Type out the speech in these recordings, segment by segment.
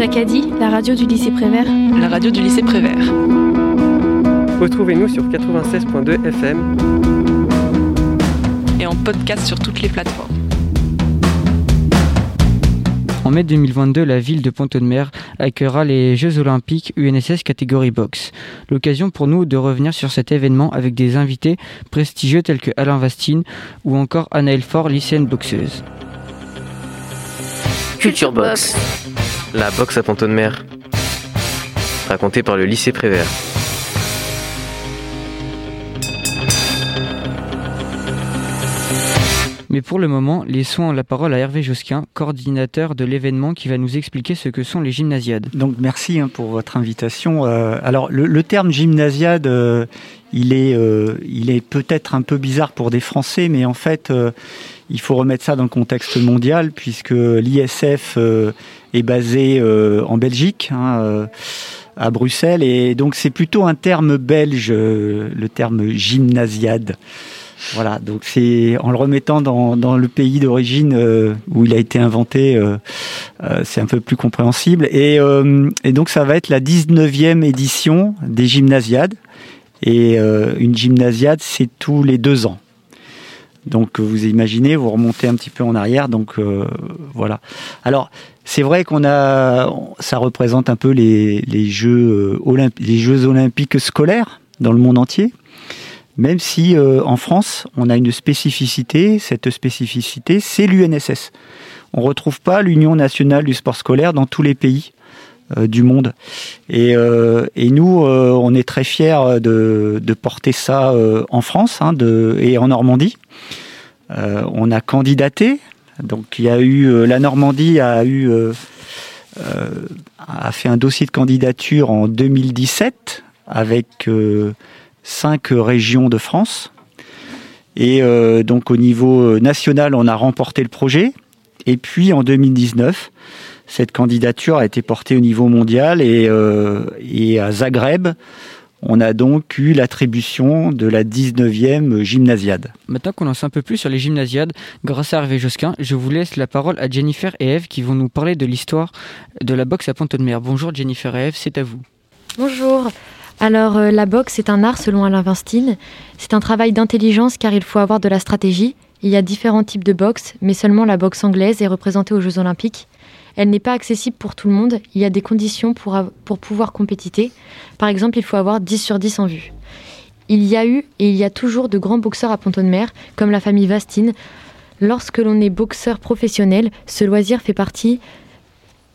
Jacadi, la radio du lycée Prévert. La radio du lycée Prévert. Retrouvez-nous sur 96.2 FM et en podcast sur toutes les plateformes. En mai 2022, la ville de Pont-de-Mer accueillera les Jeux Olympiques UNSS catégorie boxe. L'occasion pour nous de revenir sur cet événement avec des invités prestigieux tels que Alain Vastine ou encore Anaël Fort, lycéenne boxeuse. Culture Box, la boxe à Pont-de-Mer, racontée par le lycée Prévert. Mais pour le moment, laissons la parole à Hervé Josquin, coordinateur de l'événement qui va nous expliquer ce que sont les gymnasiades. Donc merci hein, pour votre invitation. Euh, alors le, terme gymnasiade, euh, il est, euh, il est peut-être un peu bizarre pour des Français, mais en fait, il faut remettre ça dans le contexte mondial puisque l'ISF est basé en Belgique. Hein, à Bruxelles et donc c'est plutôt un terme belge, le terme gymnasiade. Voilà, donc c'est en le remettant dans, le pays d'origine euh, où il a été inventé, euh, euh, c'est un peu plus compréhensible. Et, donc ça va être la 19e édition des gymnasiades. Et une gymnasiade, c'est tous les deux ans. Donc vous imaginez, vous remontez un petit peu en arrière, donc voilà. Alors c'est vrai qu'on a, ça représente un peu les Jeux olympiques scolaires dans le monde entier même si euh, en France, on a une spécificité, cette spécificité, c'est l'UNSS. On ne retrouve pas l'Union nationale du sport scolaire dans tous les pays euh, du monde. Et, euh, nous, on est très fiers de, porter ça en France hein, et en Normandie. on a candidaté, donc il y a eu, la Normandie a eu, a fait un dossier de candidature en 2017 avec cinq régions de France. Et euh, donc au niveau national, on a remporté le projet. Et puis en 2019, cette candidature a été portée au niveau mondial et, euh, et à Zagreb, on a donc eu l'attribution de la 19e gymnasiade. Maintenant qu'on en sait un peu plus sur les gymnasiades, grâce à Hervé Josquin, je vous laisse la parole à Jennifer et Eve qui vont nous parler de l'histoire de la boxe à Pont-de-Mer. Bonjour Jennifer et Eve, c'est à vous. Bonjour. Alors euh, la boxe est un art selon Alain Vinstein. C'est un travail d'intelligence car il faut avoir de la stratégie. Il y a différents types de boxe, mais seulement la boxe anglaise est représentée aux Jeux olympiques. Elle n'est pas accessible pour tout le monde, il y a des conditions pour, pour pouvoir compétiter. Par exemple, il faut avoir 10 sur 10 en vue. Il y a eu et il y a toujours de grands boxeurs à Pont-de-Mer, comme la famille Vastine. Lorsque l'on est boxeur professionnel, ce loisir fait partie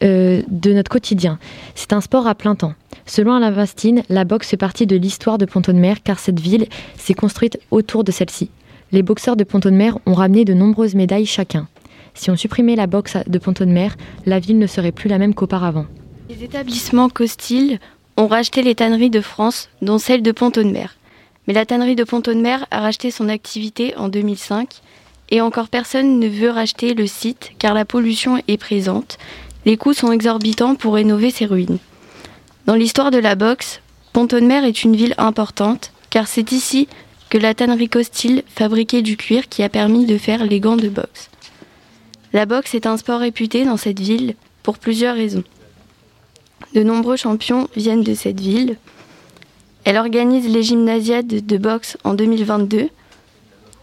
euh, de notre quotidien. C'est un sport à plein temps. Selon Alain Vastine, la boxe fait partie de l'histoire de Pont-de-Mer car cette ville s'est construite autour de celle-ci. Les boxeurs de Pont-de-Mer ont ramené de nombreuses médailles chacun. Si on supprimait la boxe de Pont-de-Mer, la ville ne serait plus la même qu'auparavant. Les établissements Costil ont racheté les tanneries de France, dont celle de Pont-de-Mer. Mais la tannerie de Pont-de-Mer a racheté son activité en 2005 et encore personne ne veut racheter le site car la pollution est présente les coûts sont exorbitants pour rénover ces ruines. Dans l'histoire de la boxe, Pont-de-Mer est une ville importante, car c'est ici que la tannerie Costil fabriquait du cuir qui a permis de faire les gants de boxe. La boxe est un sport réputé dans cette ville pour plusieurs raisons. De nombreux champions viennent de cette ville. Elle organise les gymnasiades de boxe en 2022.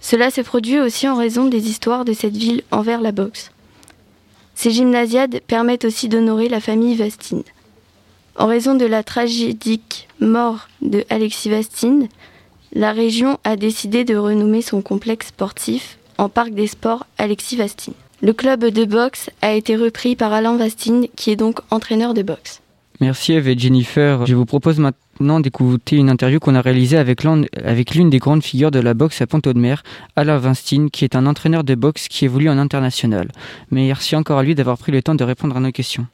Cela se produit aussi en raison des histoires de cette ville envers la boxe. Ces gymnasiades permettent aussi d'honorer la famille Vastine. En raison de la tragédique mort de Alexis Vastine, la région a décidé de renommer son complexe sportif en Parc des Sports Alexis Vastine. Le club de boxe a été repris par Alain Vastine, qui est donc entraîneur de boxe. Merci Eve et Jennifer. Je vous propose maintenant d'écouter une interview qu'on a réalisée avec l'une des grandes figures de la boxe à Pont-de-Mer, Alain Vinstein, qui est un entraîneur de boxe qui évolue en international. Merci encore à lui d'avoir pris le temps de répondre à nos questions.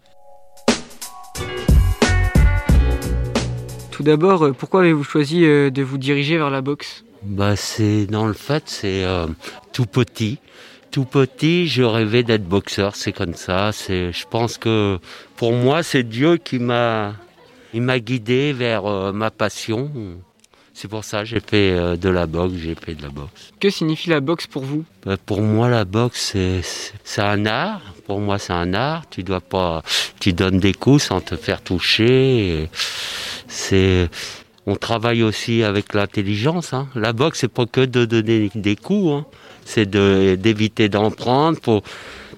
Tout d'abord, euh, pourquoi avez-vous choisi euh, de vous diriger vers la boxe? Bah, c'est dans le fait, c'est euh, tout petit tout petit, je rêvais d'être boxeur. C'est comme ça. C'est, je pense que pour moi, c'est Dieu qui m'a, il m'a guidé vers euh, ma passion. C'est pour ça que j'ai fait euh, de la boxe, j'ai fait de la boxe. Que signifie la boxe pour vous? Bah, pour moi, la boxe, c'est, un art. Pour moi, c'est un art. Tu dois pas, tu donnes des coups sans te faire toucher. C'est, on travaille aussi avec l'intelligence. Hein. La boxe, c'est pas que de donner des coups. Hein. C'est de, d'éviter d'en prendre.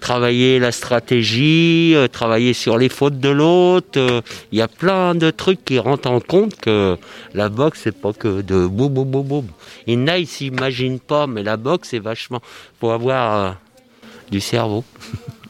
Travailler la stratégie, euh, travailler sur les fautes de l'autre. euh, Il y a plein de trucs qui rentrent en compte que la boxe, c'est pas que de boum boum boum boum. Il y s'imaginent pas, mais la boxe, c'est vachement. Faut avoir euh, du cerveau.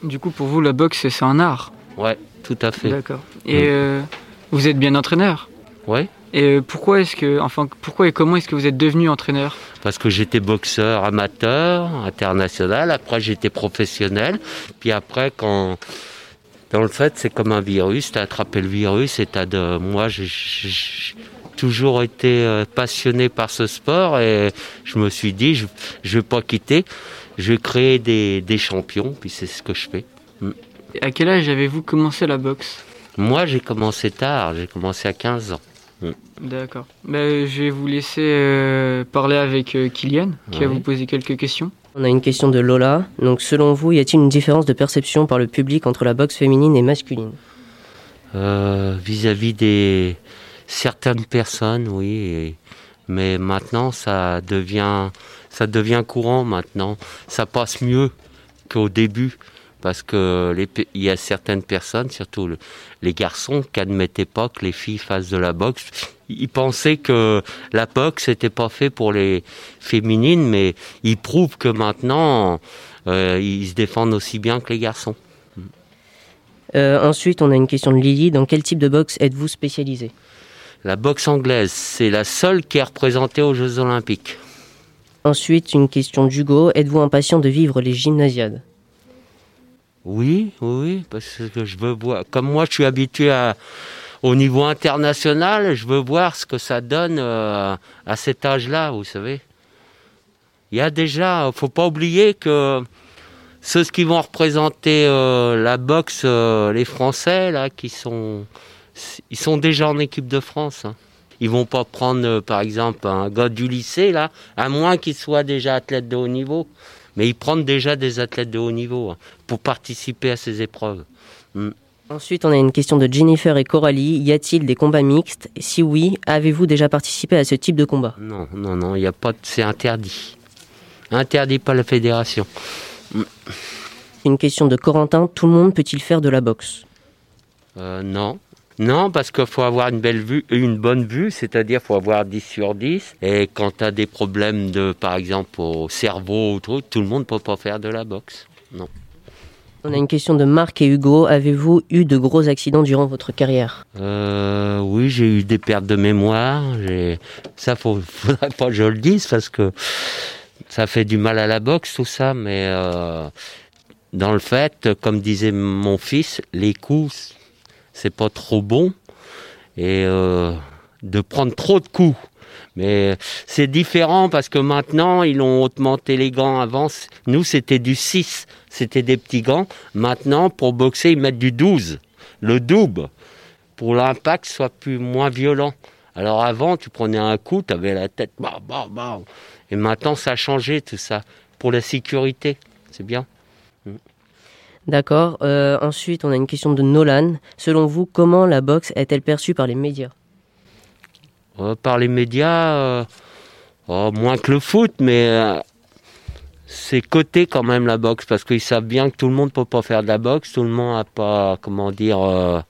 Du coup, pour vous, la boxe, c'est un art. Ouais, tout à fait. D'accord. Et euh, vous êtes bien entraîneur? Ouais. Et euh, pourquoi est-ce que, enfin, pourquoi et comment est-ce que vous êtes devenu entraîneur? Parce que j'étais boxeur amateur, international. Après, j'étais professionnel. Puis après, quand. Dans le fait, c'est comme un virus. Tu as attrapé le virus et t'as de. Moi, j'ai toujours été euh, passionné par ce sport et je me suis dit, je ne vais pas quitter. Je vais créer des, des champions. Puis c'est ce que je fais. Et À quel âge avez-vous commencé la boxe? Moi, j'ai commencé tard. J'ai commencé à 15 ans. D'accord. Ben, je vais vous laisser euh, parler avec euh, Kylian, qui va vous poser quelques questions. On a une question de Lola. Donc, selon vous, y a-t-il une différence de perception par le public entre la boxe féminine et masculine? Euh, vis-à-vis des certaines personnes, oui. et- mais maintenant, ça devient, ça devient courant maintenant. Ça passe mieux qu'au début. Parce que les il y a certaines personnes, surtout le- les garçons, qui n'admettaient pas que les filles fassent de la boxe. Ils pensaient que la boxe n'était pas fait pour les féminines, mais ils prouvent que maintenant, euh, ils se défendent aussi bien que les garçons. Euh, Ensuite, on a une question de Lily. Dans quel type de boxe êtes-vous spécialisé? La boxe anglaise, c'est la seule qui est représentée aux Jeux Olympiques. Ensuite, une question d'Hugo. Êtes-vous impatient de vivre les gymnasiades? Oui, oui, parce que je veux voir. Comme moi, je suis habitué au niveau international, je veux voir ce que ça donne euh, à cet âge-là, vous savez. Il y a déjà, faut pas oublier que ceux qui vont représenter euh, la boxe, euh, les Français là, qui sont, ils sont déjà en équipe de France. Hein. Ils vont pas prendre, par exemple, un gars du lycée là, à moins qu'il soit déjà athlète de haut niveau. Mais ils prennent déjà des athlètes de haut niveau hein, pour participer à ces épreuves. Ensuite, on a une question de Jennifer et Coralie. Y a-t-il des combats mixtes? Si oui, avez-vous déjà participé à ce type de combat? Non, non, non, il y a pas, de- c'est interdit, interdit par la fédération. Une question de Corentin. Tout le monde peut-il faire de la boxe? Euh, non. Non, parce qu'il faut avoir une belle vue, une bonne vue, c'est-à-dire faut avoir 10 sur 10. Et quand tu as des problèmes de, par exemple, au cerveau ou truc, tout le monde peut pas faire de la boxe. Non. On a une question de Marc et Hugo. Avez-vous eu de gros accidents durant votre carrière? Euh, oui, j'ai eu des pertes de mémoire. Ça, faut, faudrait pas que je le dise parce que ça fait du mal à la boxe, tout ça. Mais euh, dans le fait, comme disait mon fils, les coups, c'est pas trop bon. Et euh, de prendre trop de coups. Mais c'est différent parce que maintenant, ils ont augmenté les gants. Avant, nous, c'était du 6. C'était des petits gants. Maintenant, pour boxer, ils mettent du 12. Le double pour l'impact soit plus moins violent. Alors avant, tu prenais un coup, tu avais la tête, bah, bah, bah. et maintenant ça a changé tout ça pour la sécurité. C'est bien. D'accord. Euh, ensuite, on a une question de Nolan. Selon vous, comment la boxe est-elle perçue par les médias? Euh, par les médias, euh, oh, moins que le foot, mais c'est coté quand même la boxe parce qu'ils savent bien que tout le monde peut pas faire de la boxe, tout le monde a pas, comment dire,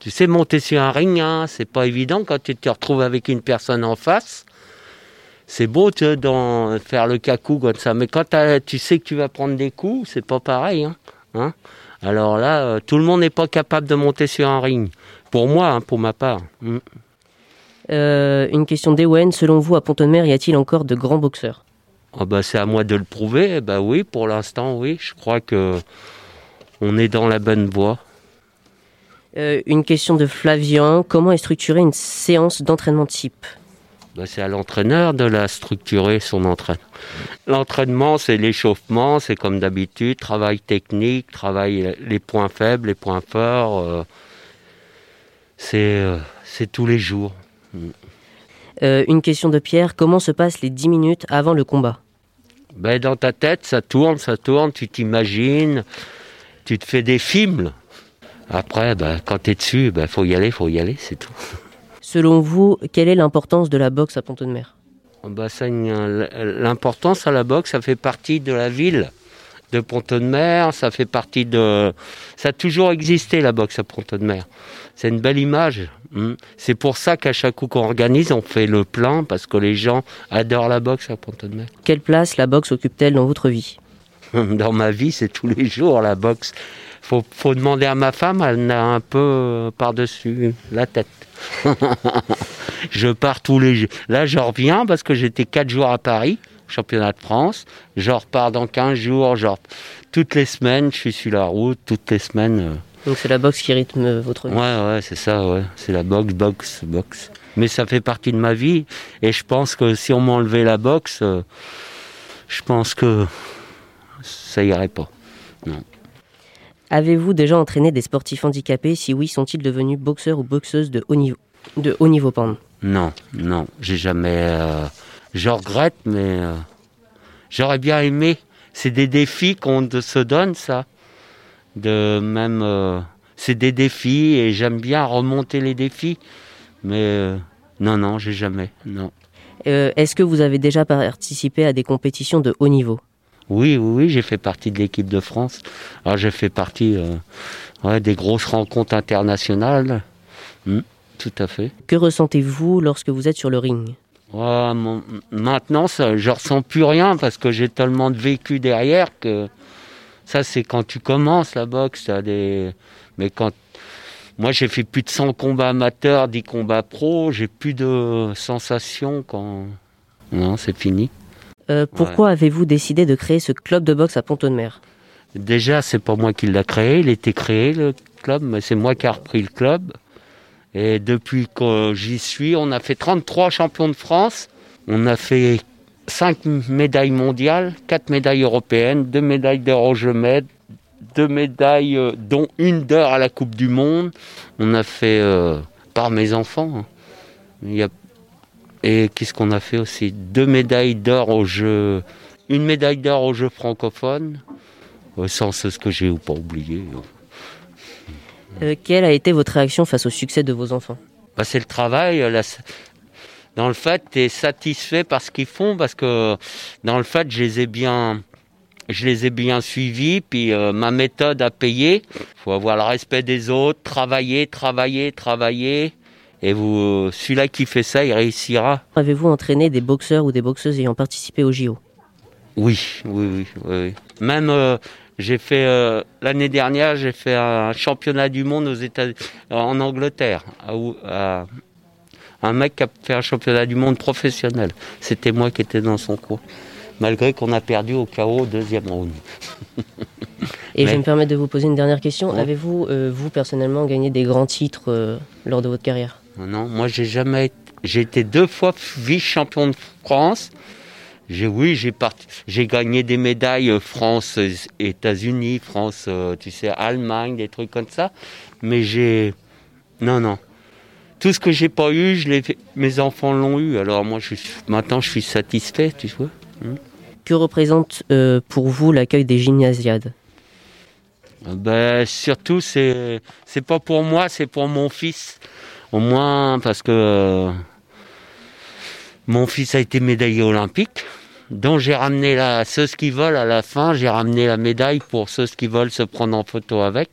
tu sais monter sur un ring, hein, c'est pas évident quand tu te retrouves avec une personne en face. C'est beau tu d'en faire le cacou comme ça, mais quand tu sais que tu vas prendre des coups, c'est pas pareil. Hein, hein. Alors là, euh, tout le monde n'est pas capable de monter sur un ring. Pour moi, hein, pour ma part. Mm. Euh, Une question d'Ewen. Selon vous, à Pont-de-Mer, y a-t-il encore de grands boxeurs? Ah bah, c'est à moi de le prouver. Eh bah oui, pour l'instant, oui. Je crois que on est dans la bonne voie. Euh, Une question de Flavian. Comment est structurée une séance d'entraînement type? Bah, c'est à l'entraîneur de la structurer, son entraînement. L'entraînement, c'est l'échauffement, c'est comme d'habitude, travail technique, travail les points faibles, les points forts. euh, c'est, euh, c'est tous les jours. Mm. Euh, une question de Pierre, comment se passent les 10 minutes avant le combat? Ben, Dans ta tête, ça tourne, ça tourne, tu t'imagines, tu te fais des films. Après, ben, quand tu es dessus, il ben, faut y aller, faut y aller, c'est tout. Selon vous, quelle est l'importance de la boxe à Pont-de-Mer ben, L'importance à la boxe, ça fait partie de la ville de Pont-de-Mer, ça fait partie de... Ça a toujours existé la boxe à Pont-de-Mer. C'est une belle image. Hmm. C'est pour ça qu'à chaque coup qu'on organise, on fait le plein, parce que les gens adorent la boxe à Pont-de-Mer. Quelle place la boxe occupe-t-elle dans votre vie? Dans ma vie, c'est tous les jours la boxe. Faut, faut demander à ma femme, elle a un peu par-dessus la tête. je pars tous les jours. Là, je reviens parce que j'étais quatre jours à Paris, championnat de France. Je repars dans 15 jours. Genre, toutes les semaines, je suis sur la route, toutes les semaines. Euh. Donc c'est la boxe qui rythme votre vie Ouais, ouais, c'est ça, ouais. C'est la boxe, boxe, boxe. Mais ça fait partie de ma vie. Et je pense que si on m'enlevait la boxe, euh, je pense que ça irait pas. Avez-vous déjà entraîné des sportifs handicapés? Si oui, sont-ils devenus boxeurs ou boxeuses de haut niveau De haut niveau, pardon? Non, non, j'ai jamais. Euh, je regrette, mais euh, j'aurais bien aimé. C'est des défis qu'on se donne, ça. De même, euh, c'est des défis et j'aime bien remonter les défis. Mais non, non, j'ai jamais. Non. Est-ce que vous avez déjà participé à des compétitions de haut niveau? Oui, oui, oui, j'ai fait partie de l'équipe de France. Alors j'ai fait partie euh, des grosses rencontres internationales. Hmm, tout à fait. Que ressentez-vous lorsque vous êtes sur le ring? Maintenant, ça, je ressens plus rien parce que j'ai tellement de vécu derrière que ça, c'est quand tu commences la boxe. Des... Mais quand moi, j'ai fait plus de 100 combats amateurs, 10 combats pro, j'ai plus de sensations quand. Non, c'est fini. Euh, pourquoi avez-vous décidé de créer ce club de boxe à Pont-de-Mer Déjà, c'est pas moi qui l'a créé, il était créé le club, mais c'est moi qui ai repris le club. Et depuis que j'y suis, on a fait 33 champions de France, on a fait 5 médailles mondiales, 4 médailles européennes, 2 médailles med, 2 médailles, euh, dont une d'or à la Coupe du Monde. On a fait, euh, par mes enfants, hein. il y a et qu'est-ce qu'on a fait aussi? Deux médailles d'or au jeu, une médaille d'or au jeu francophone, sans ce que j'ai ou pas oublié. Euh, quelle a été votre réaction face au succès de vos enfants? Bah, C'est le travail. Euh, dans le fait, tu es satisfait par ce qu'ils font parce que dans le fait, je les ai bien, je les ai bien suivis. Puis euh, ma méthode a payé. Il faut avoir le respect des autres, travailler, travailler, travailler. Et vous, celui-là qui fait ça, il réussira. Avez-vous entraîné des boxeurs ou des boxeuses ayant participé au JO oui, oui, oui, Même euh, j'ai fait euh, l'année dernière, j'ai fait un championnat du monde aux États, en Angleterre, un mec qui a fait un championnat du monde professionnel. C'était moi qui étais dans son cours, malgré qu'on a perdu au chaos au deuxième round. Et je vais me permettre de vous poser une dernière question. Avez-vous, euh, vous personnellement, gagné des grands titres lors de votre carrière? Non, moi j'ai jamais. J'ai été deux fois vice-champion de France. J'ai oui, j'ai parti, j'ai gagné des médailles euh, France, euh, États-Unis, France, euh, tu sais, Allemagne, des trucs comme ça. Mais j'ai, non, non. Tout ce que j'ai pas eu, je l'ai mes enfants l'ont eu. Alors moi, je maintenant, je suis satisfait, tu vois. Hmm. Que représente pour vous l'accueil des gymnasiades? Ben surtout, c'est c'est pas pour moi, c'est pour mon fils. Au moins parce que euh, mon fils a été médaillé olympique, dont j'ai ramené la, ceux qui veulent à la fin, j'ai ramené la médaille pour ceux qui veulent se prendre en photo avec.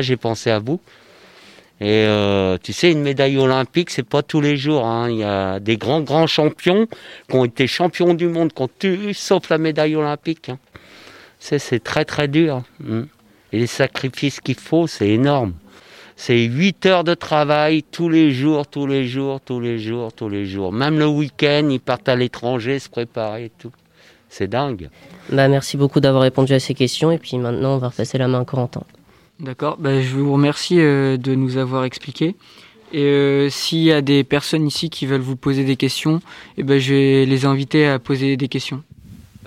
J'ai pensé à vous. Et euh, tu sais, une médaille olympique, c'est pas tous les jours. Hein. Il y a des grands, grands champions qui ont été champions du monde, qui ont eu, sauf la médaille olympique. Hein. C'est très, très dur. Hein. Et les sacrifices qu'il faut, c'est énorme. C'est 8 heures de travail tous les jours, tous les jours, tous les jours, tous les jours. Même le week-end, ils partent à l'étranger se préparer et tout. C'est dingue. Bah, merci beaucoup d'avoir répondu à ces questions. Et puis maintenant, on va repasser la main à Corentin. D'accord. Bah, je vous remercie euh, de nous avoir expliqué. Et euh, s'il y a des personnes ici qui veulent vous poser des questions, eh ben, je vais les inviter à poser des questions.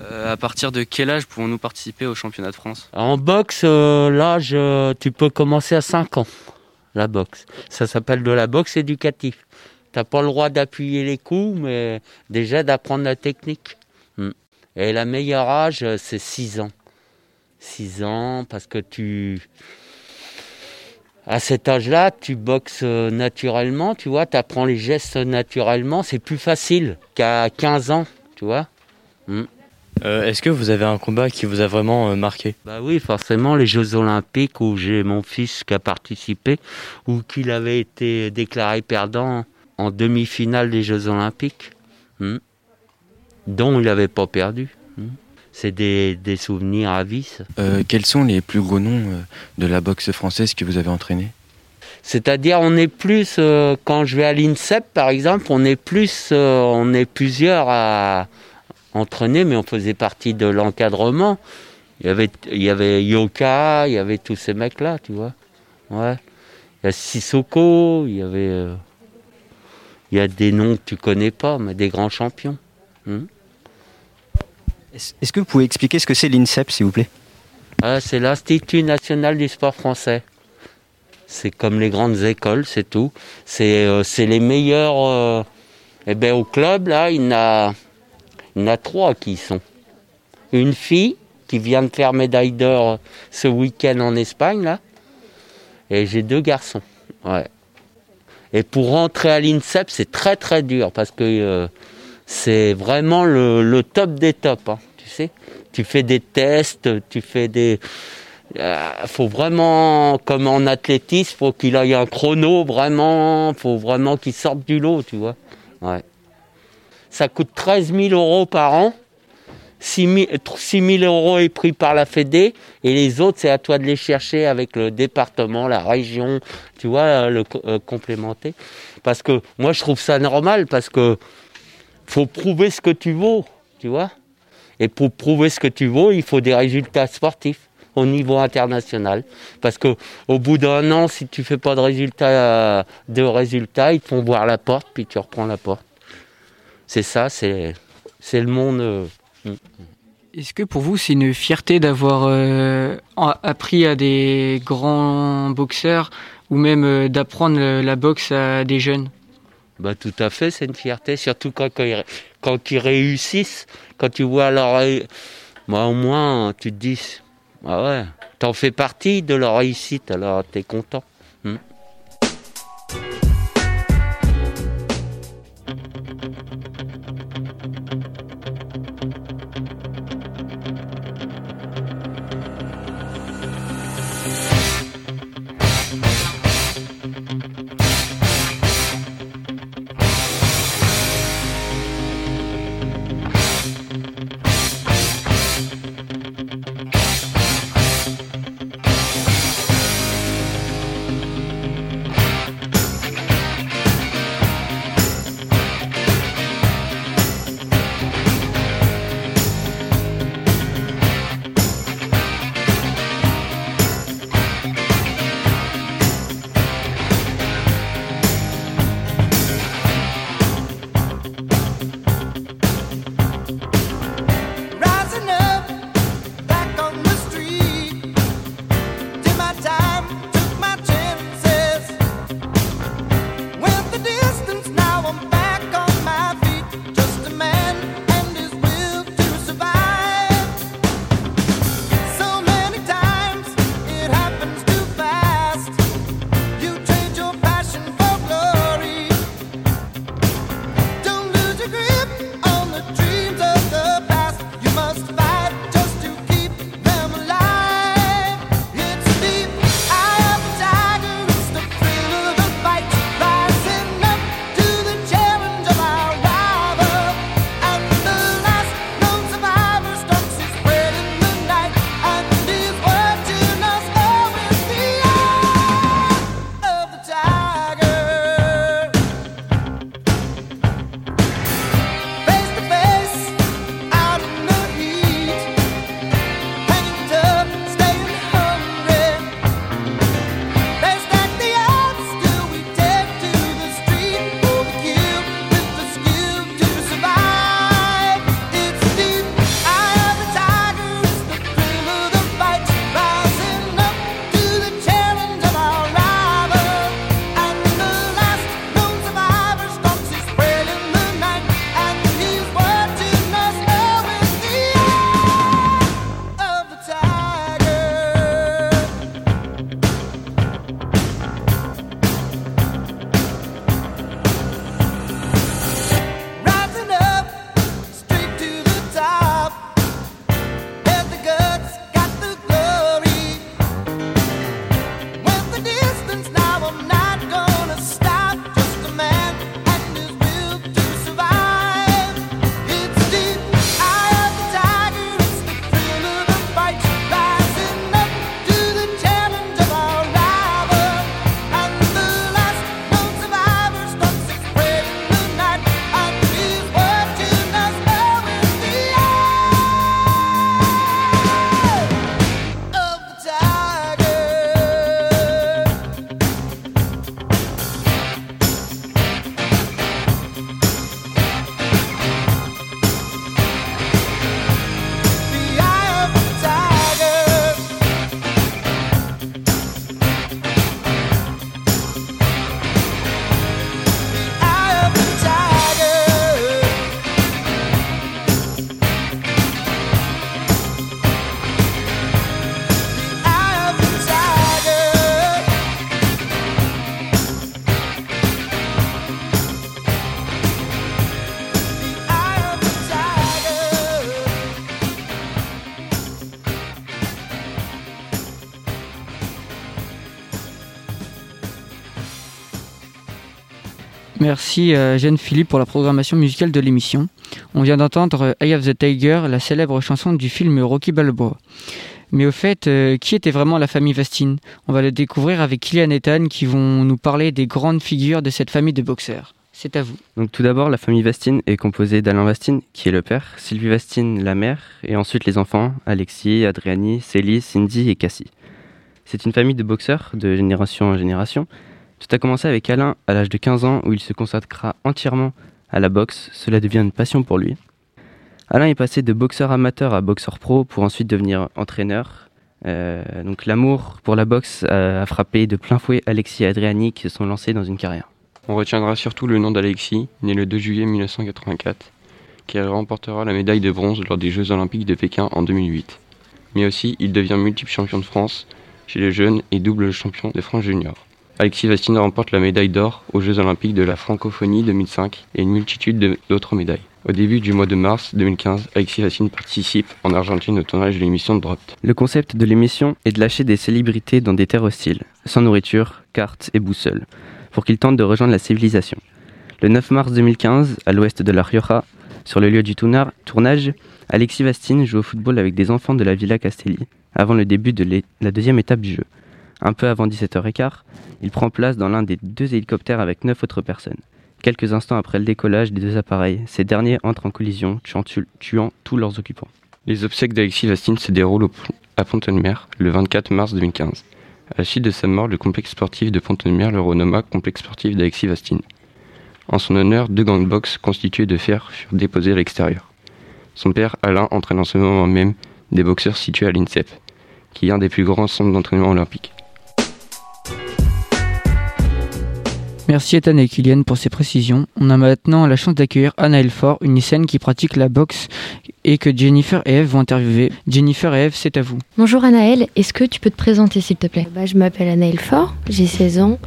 Euh, à partir de quel âge pouvons-nous participer au championnat de France? En boxe, l'âge, tu peux commencer à 5 ans la boxe. Ça s'appelle de la boxe éducative. T'as pas le droit d'appuyer les coups, mais déjà d'apprendre la technique. Hmm. Et la meilleure âge, c'est 6 ans. 6 ans, parce que tu. À cet âge-là, tu boxes euh, naturellement, tu vois, tu apprends les gestes naturellement, c'est plus facile qu'à 15 ans, tu vois. Euh, est-ce que vous avez un combat qui vous a vraiment euh, marqué? Bah oui, forcément, les Jeux Olympiques où j'ai mon fils qui a participé, ou qu'il avait été déclaré perdant en demi-finale des Jeux Olympiques, hmm, dont il n'avait pas perdu. Hmm. C'est des, souvenirs à vie. Euh, quels sont les plus gros noms de la boxe française que vous avez entraîné c'est-à-dire, on est plus, quand je vais à l'INSEP, par exemple, on est plus, on est plusieurs à, entraîner, mais on faisait partie de l'encadrement. Il y avait, il y avait Yoka, il y avait tous ces mecs-là, tu vois. Ouais. Il y a Sissoko, il y avait. Euh, il y a des noms que tu connais pas, mais des grands champions. Hmm. Est-ce que vous pouvez expliquer ce que c'est l'INSEP, s'il vous plaît? Ah, C'est l'Institut national du sport français. C'est comme les grandes écoles, c'est tout. C'est euh, les meilleurs. Euh, eh ben, au club, là, il a il y en a trois qui y sont. Une fille qui vient de faire médaille d'or ce week-end en Espagne, là. Et j'ai deux garçons. Ouais. Et pour rentrer à l'INSEP, c'est très très dur parce que euh, c'est vraiment le, top des tops. Hein, tu sais, tu fais des tests, tu fais des. Euh, faut vraiment, comme en athlétisme, faut qu'il ait un chrono vraiment, faut vraiment qu'il sorte du lot, tu vois. Ouais ça coûte 13 000 euros par an. 6 000, euros est pris par la Fédé et les autres, c'est à toi de les chercher avec le département, la région, tu vois, le euh, complémenter. Parce que moi, je trouve ça normal parce que faut prouver ce que tu vaux, tu vois. Et pour prouver ce que tu vaux, il faut des résultats sportifs au niveau international. Parce que au bout d'un an, si tu fais pas de résultats, de résultats, ils te font voir la porte, puis tu reprends la porte c'est ça, c'est le monde. Euh, mm. Est-ce que pour vous, c'est une fierté d'avoir euh, appris à des grands boxeurs ou même euh, d'apprendre la boxe à des jeunes? Bah, Tout à fait, c'est une fierté, surtout quand, quand, ils réussissent, quand tu vois leur. Bah, au moins, tu te dis, ah ouais, t'en fais partie de leur réussite, alors t'es content. Merci euh, Jeanne Philippe pour la programmation musicale de l'émission. On vient d'entendre Eye of the Tiger, la célèbre chanson du film Rocky Balboa. Mais au fait, euh, qui était vraiment la famille Vastine On va le découvrir avec Kylian et Ethan qui vont nous parler des grandes figures de cette famille de boxeurs. C'est à vous. Donc tout d'abord, la famille Vastine est composée d'Alain Vastine, qui est le père, Sylvie Vastine, la mère, et ensuite les enfants, Alexis, Adriani, Célie, Cindy et Cassie. C'est une famille de boxeurs de génération en génération, tout a commencé avec Alain à l'âge de 15 ans où il se consacra entièrement à la boxe. Cela devient une passion pour lui. Alain est passé de boxeur amateur à boxeur pro pour ensuite devenir entraîneur. Euh, donc l'amour pour la boxe a, frappé de plein fouet Alexis et Adriani qui se sont lancés dans une carrière. On retiendra surtout le nom d'Alexis, né le 2 juillet 1984, qui remportera la médaille de bronze lors des Jeux olympiques de Pékin en 2008. Mais aussi, il devient multiple champion de France chez les jeunes et double champion de France junior. Alexis Vastine remporte la médaille d'or aux Jeux Olympiques de la Francophonie 2005 et une multitude d'autres médailles. Au début du mois de mars 2015, Alexis Vastine participe en Argentine au tournage de l'émission Dropped. Le concept de l'émission est de lâcher des célébrités dans des terres hostiles, sans nourriture, cartes et boussole, pour qu'ils tentent de rejoindre la civilisation. Le 9 mars 2015, à l'ouest de La Rioja, sur le lieu du tournage, Alexis Vastine joue au football avec des enfants de la Villa Castelli, avant le début de la deuxième étape du jeu. Un peu avant 17h15, il prend place dans l'un des deux hélicoptères avec neuf autres personnes. Quelques instants après le décollage des deux appareils, ces derniers entrent en collision, tuant, tous leurs occupants. Les obsèques d'Alexis Vastine se déroulent à Pont-de-Mer le 24 mars 2015. À la suite de sa mort, le complexe sportif de Pont-de-Mer le renomma complexe sportif d'Alexis Vastine. En son honneur, deux gants de boxe constitués de fer furent déposés à l'extérieur. Son père, Alain, entraîne en ce moment même des boxeurs situés à l'INSEP, qui est un des plus grands centres d'entraînement olympiques. Merci Ethan et Kylian pour ces précisions. On a maintenant la chance d'accueillir Anna Elfort, une lycéenne qui pratique la boxe et que Jennifer et Eve vont interviewer. Jennifer et Eve, c'est à vous. Bonjour Anaël, est-ce que tu peux te présenter s'il te plaît? Bah, Je m'appelle Anna Elfort, j'ai 16 ans,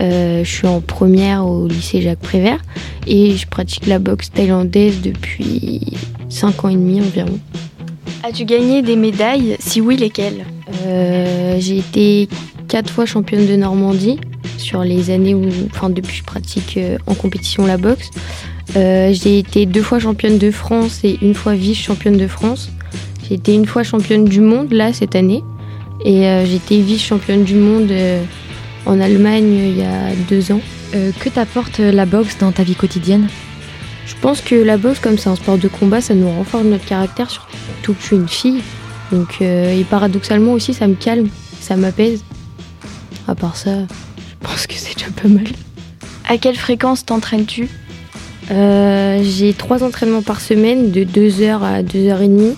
euh, je suis en première au lycée Jacques Prévert et je pratique la boxe thaïlandaise depuis 5 ans et demi environ. As-tu gagné des médailles? Si oui, lesquelles? Euh, J'ai été 4 fois championne de Normandie sur les années où, enfin depuis que je pratique euh, en compétition la boxe. Euh, j'ai été deux fois championne de France et une fois vice-championne de France. J'ai été une fois championne du monde là cette année et euh, j'ai été vice-championne du monde en Allemagne il y a deux ans. que t'apporte la boxe dans ta vie quotidienne? Je pense que la boxe, comme c'est un sport de combat, ça nous renforce notre caractère, surtout que je suis une fille. Donc, et paradoxalement aussi, ça me calme, ça m'apaise. À part ça, je pense que c'est déjà pas mal. À quelle fréquence t'entraînes-tu euh, J'ai trois entraînements par semaine de 2h à 2h30.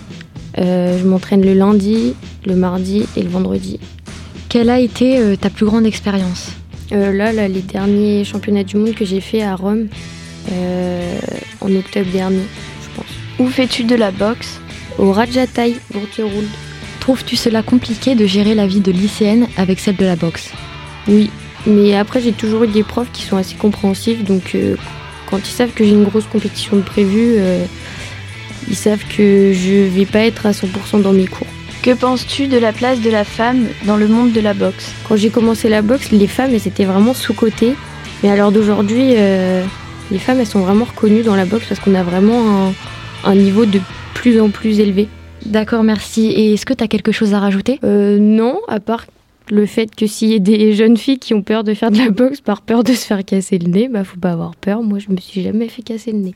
Euh, je m'entraîne le lundi, le mardi et le vendredi. Quelle a été euh, ta plus grande expérience là, les derniers championnats du monde que j'ai fait à Rome en octobre dernier, je pense. Où fais-tu de la boxe Au Rajatai, Bourg-Roule. Trouves-tu cela compliqué de gérer la vie de lycéenne avec celle de la boxe? Oui, mais après, j'ai toujours eu des profs qui sont assez compréhensifs. Donc, euh, quand ils savent que j'ai une grosse compétition de prévue, euh, ils savent que je vais pas être à 100% dans mes cours. Que penses-tu de la place de la femme dans le monde de la boxe? Quand j'ai commencé la boxe, les femmes, elles étaient vraiment sous-cotées. Mais à l'heure d'aujourd'hui, euh, les femmes, elles sont vraiment reconnues dans la boxe parce qu'on a vraiment un, un, niveau de plus en plus élevé. D'accord, merci. Et est-ce que tu as quelque chose à rajouter? Non, à part le fait que s'il y a des jeunes filles qui ont peur de faire de la boxe par peur de se faire casser le nez, bah faut pas avoir peur. Moi, je me suis jamais fait casser le nez.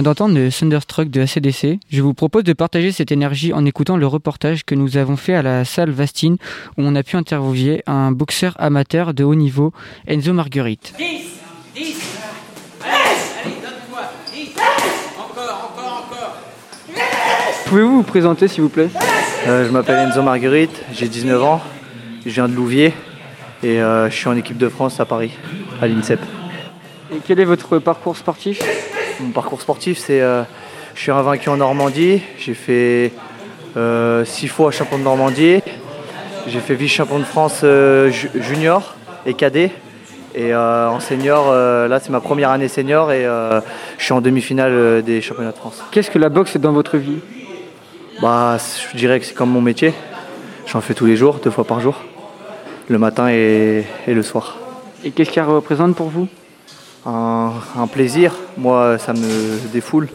Vient d'entendre Thunderstruck de ACDC. Je vous propose de partager cette énergie en écoutant le reportage que nous avons fait à la salle Vastine où on a pu interviewer un boxeur amateur de haut niveau, Enzo Marguerite. 10, 10, allez, donne-moi, 10, encore, encore, encore. Pouvez-vous vous présenter s'il vous plaît? Euh, Je m'appelle Enzo Marguerite, j'ai 19 ans, je viens de Louviers et euh, je suis en équipe de France à Paris, à l'INSEP. Et quel est votre parcours sportif? Mon parcours sportif, c'est euh, je suis invaincu en Normandie, j'ai fait euh, six fois champion de Normandie, j'ai fait vice-champion de France junior et cadet. Et en senior, là c'est ma première année senior et je suis en demi-finale des championnats de France. Qu'est-ce que la boxe est dans votre vie? Bah, Je dirais que c'est comme mon métier. J'en fais tous les jours, deux fois par jour, le matin et, le soir. Et qu'est-ce qu'elle représente pour vous? Un, plaisir. Moi, ça me défoule.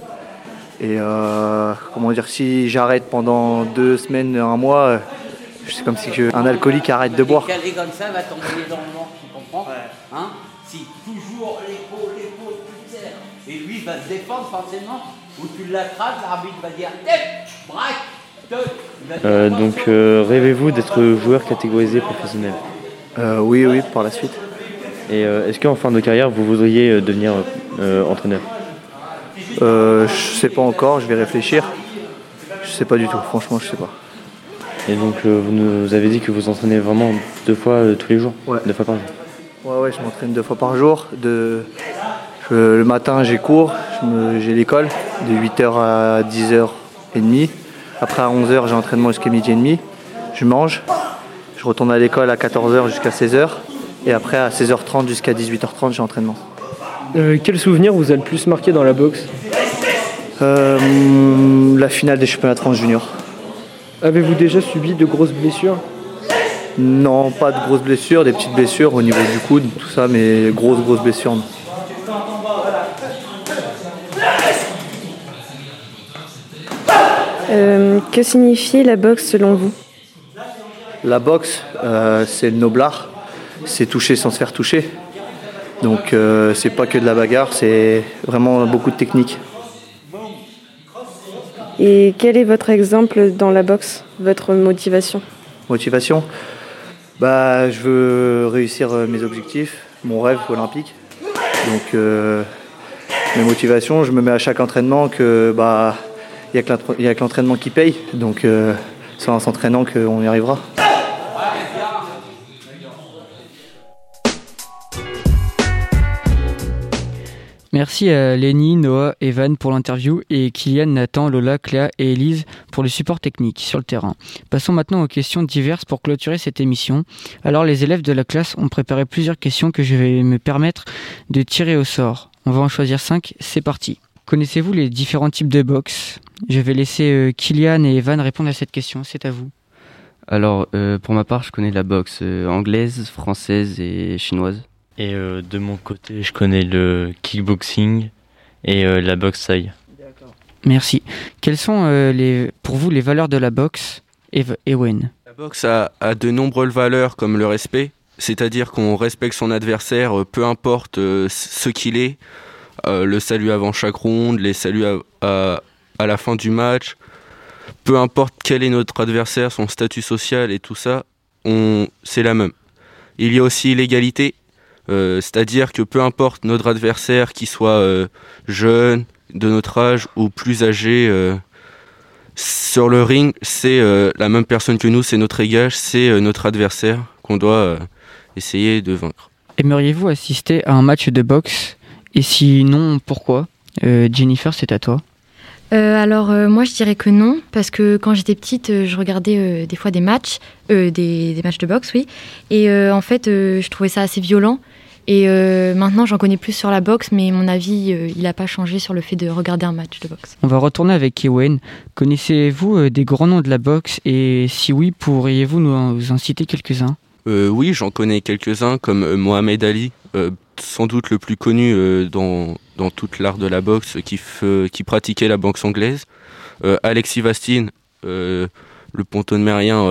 Et euh, comment dire, si j'arrête pendant deux semaines, un mois, c'est comme si un alcoolique arrête de boire. Calé comme ça va tomber dans le mort, tu comprends hein Si toujours l'épaule, l'épaule, tu Et lui va se défendre forcément, ou tu l'attrapes, l'arbitre va dire braque, euh, donc euh, rêvez-vous d'être joueur catégorisé professionnel? Euh, Oui, oui, par la suite. Et est-ce qu'en fin de carrière, vous voudriez devenir entraîneur? Je sais pas encore, je vais réfléchir. Je sais pas du tout, franchement, je sais pas. Et donc vous nous avez dit que vous entraînez vraiment deux fois tous les jours? Ouais. Deux fois par jour? Ouais, ouais, je m'entraîne deux fois par jour. De... le matin, j'ai cours, j'ai l'école de 8h à 10h30. Après à 11h, j'ai entraînement jusqu'à midi et demi. Je mange. Je retourne à l'école à 14h jusqu'à 16h. Et après à 16h30 jusqu'à 18h30, j'ai entraînement. Euh, quel souvenir vous a le plus marqué dans la boxe? Euh, La finale des championnats de France junior. Avez-vous déjà subi de grosses blessures? Non, pas de grosses blessures, des petites blessures au niveau du coude, tout ça, mais grosses, grosses blessures. Euh, que signifie la boxe selon vous? La boxe, euh, c'est le noblard, c'est toucher sans se faire toucher. Donc euh, c'est pas que de la bagarre, c'est vraiment beaucoup de technique. Et quel est votre exemple dans la boxe, votre motivation? Motivation? Bah, Je veux réussir mes objectifs, mon rêve olympique. Donc mes motivations, je me mets à chaque entraînement que bah, il n'y a que l'entraînement qui paye. Donc euh, c'est en s'entraînant qu'on y arrivera. Merci à Lenny, Noah, Evan pour l'interview et Kylian, Nathan, Lola, Cléa et Elise pour le support technique sur le terrain. Passons maintenant aux questions diverses pour clôturer cette émission. Alors les élèves de la classe ont préparé plusieurs questions que je vais me permettre de tirer au sort. On va en choisir cinq, c'est parti. Connaissez-vous les différents types de boxe Je vais laisser euh, Kylian et Evan répondre à cette question, c'est à vous. Alors, euh, pour ma part, je connais la boxe euh, anglaise, française et chinoise. Et de mon côté, je connais le kickboxing et la boxe thaï. Merci. Quelles sont les, pour vous les valeurs de la boxe, Ewen? La boxe a, a, de nombreuses valeurs comme le respect, c'est-à-dire qu'on respecte son adversaire, peu importe ce qu'il est, euh, le salut avant chaque ronde, les saluts à, la fin du match. Peu importe quel est notre adversaire, son statut social et tout ça, on, c'est la même. Il y a aussi l'égalité, euh, c'est-à-dire que peu importe notre adversaire, qu'il soit euh, jeune, de notre âge ou plus âgé, sur le ring, c'est la même personne que nous, c'est notre égal, c'est notre adversaire qu'on doit essayer de vaincre. Aimeriez-vous assister à un match de boxe? Et sinon, pourquoi? Euh, Jennifer, c'est à toi. Euh, alors euh, moi je dirais que non parce que quand j'étais petite je regardais des fois des matchs des, matchs de boxe oui et en fait je trouvais ça assez violent et maintenant j'en connais plus sur la boxe mais mon avis il n'a pas changé sur le fait de regarder un match de boxe. On va retourner avec Ewen. Connaissez-vous des grands noms de la boxe? Et si oui pourriez-vous nous en citer quelques-uns? Oui j'en connais quelques-uns comme Mohamed Ali sans doute le plus connu euh, dans, dans toute l'art de la boxe qui, qui pratiquait la boxe anglaise. Euh, Alexis Vastine, euh, le pontonnerien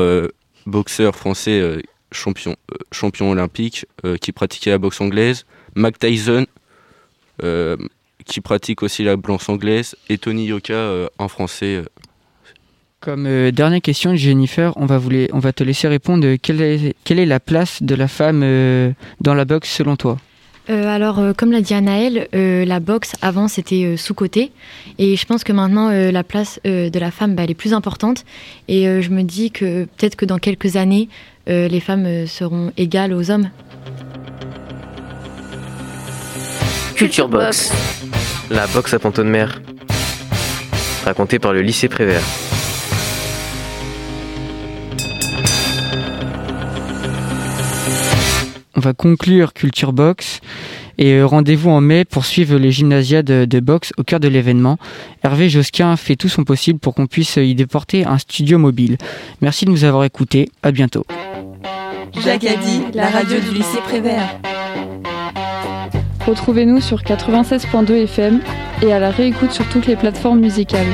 boxeur français champion, champion olympique qui pratiquait la boxe anglaise. Mac Tyson, qui pratique aussi la boxe anglaise, et Tony Yoka en français. Comme dernière question, Jennifer, on va, on va te laisser répondre. Quelle est, quelle est la place de la femme dans la boxe selon toi? Alors, comme l'a dit Anaël, la boxe avant c'était sous-côté et je pense que maintenant la place de la femme bah, elle est plus importante et je me dis que peut-être que dans quelques années les femmes seront égales aux hommes. Culture Box, la boxe à Ponton de Mer, racontée par le lycée Prévert. On va conclure Culture Box et euh, rendez-vous en mai pour suivre les gymnasiades de boxe au cœur de l'événement. Hervé Josquin fait tout son possible pour qu'on puisse y déporter un studio mobile. Merci de nous avoir écoutés. À bientôt. Jacques a dit, la radio du lycée Prévert. Retrouvez-nous sur 96.2 FM et à la réécoute sur toutes les plateformes musicales.